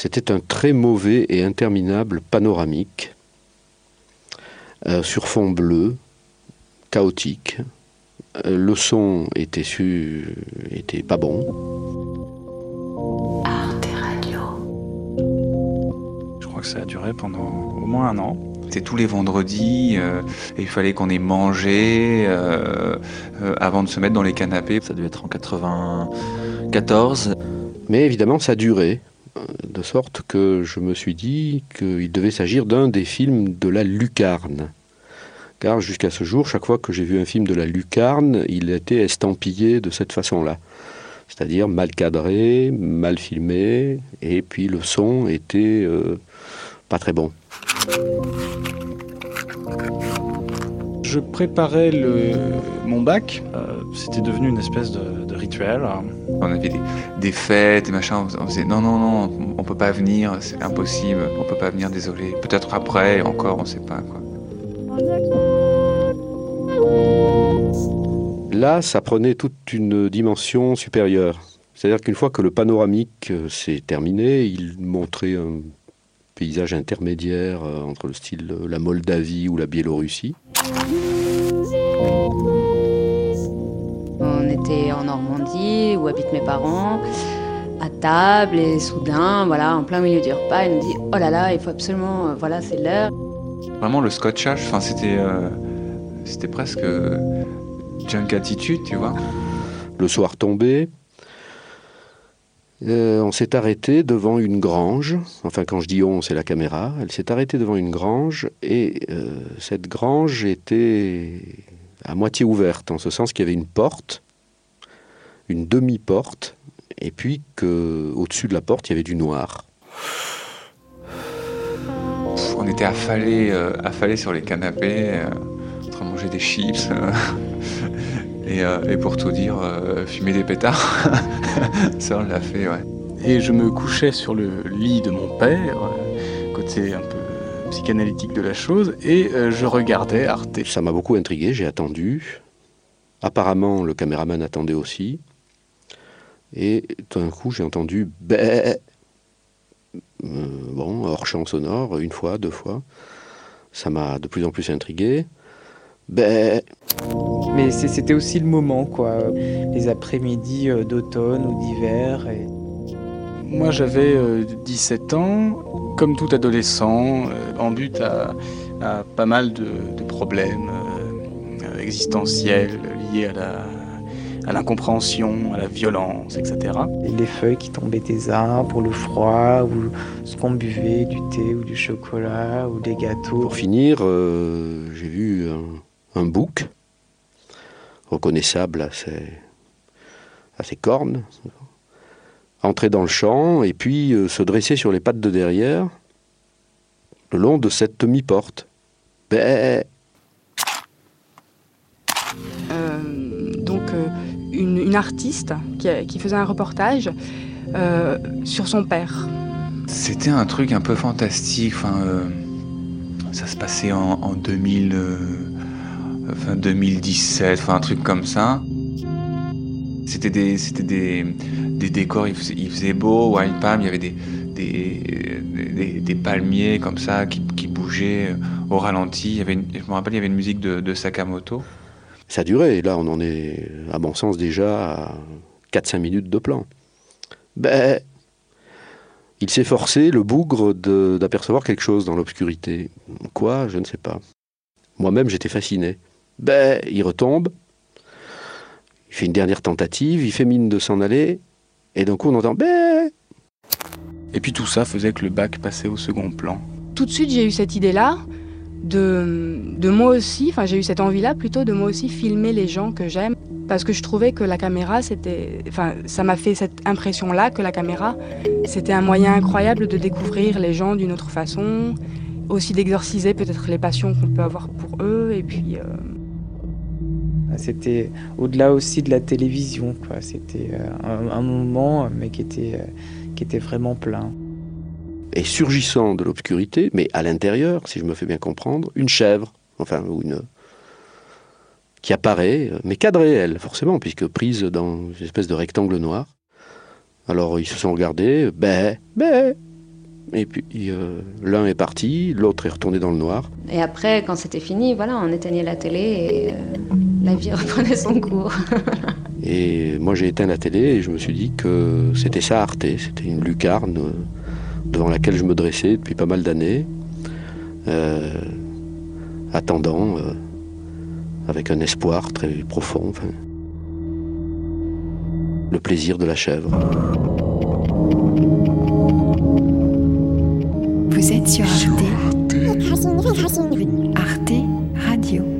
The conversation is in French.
C'était un très mauvais et interminable panoramique euh, sur fond bleu, chaotique. Euh, le son était, su, était pas bon. Arte Radio. Je crois que ça a duré pendant au moins un an. C'était tous les vendredis, euh, et il fallait qu'on ait mangé euh, euh, avant de se mettre dans les canapés. Ça devait être en 94. Mais évidemment, ça durait, de sorte que je me suis dit qu'il devait s'agir d'un des films de la lucarne. Car jusqu'à ce jour, chaque fois que j'ai vu un film de la lucarne, il était estampillé de cette façon-là. C'est-à-dire mal cadré, mal filmé, et puis le son était euh, pas très bon. Je préparais le, mon bac. Euh, C'était devenu une espèce de, de rituel. On avait des, des fêtes et machin, on faisait non, non, non, on peut pas venir, c'est impossible, on peut pas venir, désolé. Peut-être après, encore, on sait pas quoi. Là, ça prenait toute une dimension supérieure. C'est-à-dire qu'une fois que le panoramique euh, s'est terminé, il montrait un paysage intermédiaire euh, entre le style de la Moldavie ou la Biélorussie. On était en Normandie, où habitent mes parents, à table, et soudain, voilà, en plein milieu du repas, il nous dit Oh là là, il faut absolument, euh, voilà, c'est l'heure. Vraiment le scotchage, enfin c'était euh, c'était presque euh, junk attitude, tu vois. Le soir tombé, euh, on s'est arrêté devant une grange. Enfin, quand je dis on, c'est la caméra. Elle s'est arrêtée devant une grange et euh, cette grange était à moitié ouverte, en ce sens qu'il y avait une porte, une demi-porte, et puis que au-dessus de la porte, il y avait du noir. On était affalés, euh, affalés sur les canapés, en train de manger des chips. Euh, et, euh, et pour tout dire, euh, fumer des pétards. Ça, on l'a fait, ouais. Et je me couchais sur le lit de mon père, euh, côté un peu psychanalytique de la chose, et euh, je regardais Arte. Ça m'a beaucoup intrigué, j'ai attendu. Apparemment, le caméraman attendait aussi. Et tout d'un coup, j'ai entendu. Euh, bon, hors champ sonore, une fois, deux fois. Ça m'a de plus en plus intrigué. Bé. Mais c'était aussi le moment, quoi. Les après-midi euh, d'automne ou d'hiver. Et... Moi, j'avais euh, 17 ans, comme tout adolescent, euh, en but à, à pas mal de, de problèmes euh, euh, existentiels liés à la à l'incompréhension, à la violence, etc. et les feuilles qui tombaient des arbres, le froid, ou ce qu'on buvait, du thé ou du chocolat, ou des gâteaux. Pour finir, euh, j'ai vu un, un bouc, reconnaissable à ses, à ses cornes, entrer dans le champ et puis euh, se dresser sur les pattes de derrière, le long de cette demi-porte. Bé. Euh, donc euh, une, une artiste qui, faisait un reportage euh, sur son père. C'était un truc un peu fantastique. Enfin, euh, ça se passait en, en 2000, euh, enfin 2017, enfin un truc comme ça. C'était des, c'était des, des décors. Il faisait, beau, Wild Palm. Il y avait des, des, des, palmiers comme ça qui, qui bougeaient au ralenti. Il y avait, je me rappelle, il y avait une musique de, Sakamoto. Ça durait, et là on en est, à mon sens, déjà à 4-5 minutes de plan. Bé. Il s'est forcé, le bougre, d'apercevoir quelque chose dans l'obscurité. Quoi? Je ne sais pas. Moi-même, j'étais fasciné. Bé. Il retombe, il fait une dernière tentative, il fait mine de s'en aller, et d'un coup on entend Bé. Et puis tout ça faisait que le bac passait au second plan. Tout de suite, j'ai eu cette idée-là de, de moi aussi, enfin j'ai eu cette envie-là plutôt de moi aussi filmer les gens que j'aime. Parce que je trouvais que la caméra, c'était. Enfin, ça m'a fait cette impression-là que la caméra, c'était un moyen incroyable de découvrir les gens d'une autre façon, aussi d'exorciser peut-être les passions qu'on peut avoir pour eux, et puis. euh, C'était au-delà aussi de la télévision, quoi. C'était euh, un, un moment, mais qui était, euh, qui était vraiment plein. Et surgissant de l'obscurité, mais à l'intérieur, si je me fais bien comprendre, une chèvre, enfin, ou une. qui apparaît, mais cadrée, elle, forcément, puisque prise dans une espèce de rectangle noir. Alors ils se sont regardés, bé, bé, Et puis euh, l'un est parti, l'autre est retourné dans le noir. Et après, quand c'était fini, voilà, on éteignait la télé et euh, la vie reprenait son cours. et moi j'ai éteint la télé et je me suis dit que c'était ça Arte, c'était une lucarne euh, devant laquelle je me dressais depuis pas mal d'années, attendant avec un espoir très profond. le plaisir de la chèvre. Vous êtes sur Arte. Arte Radio.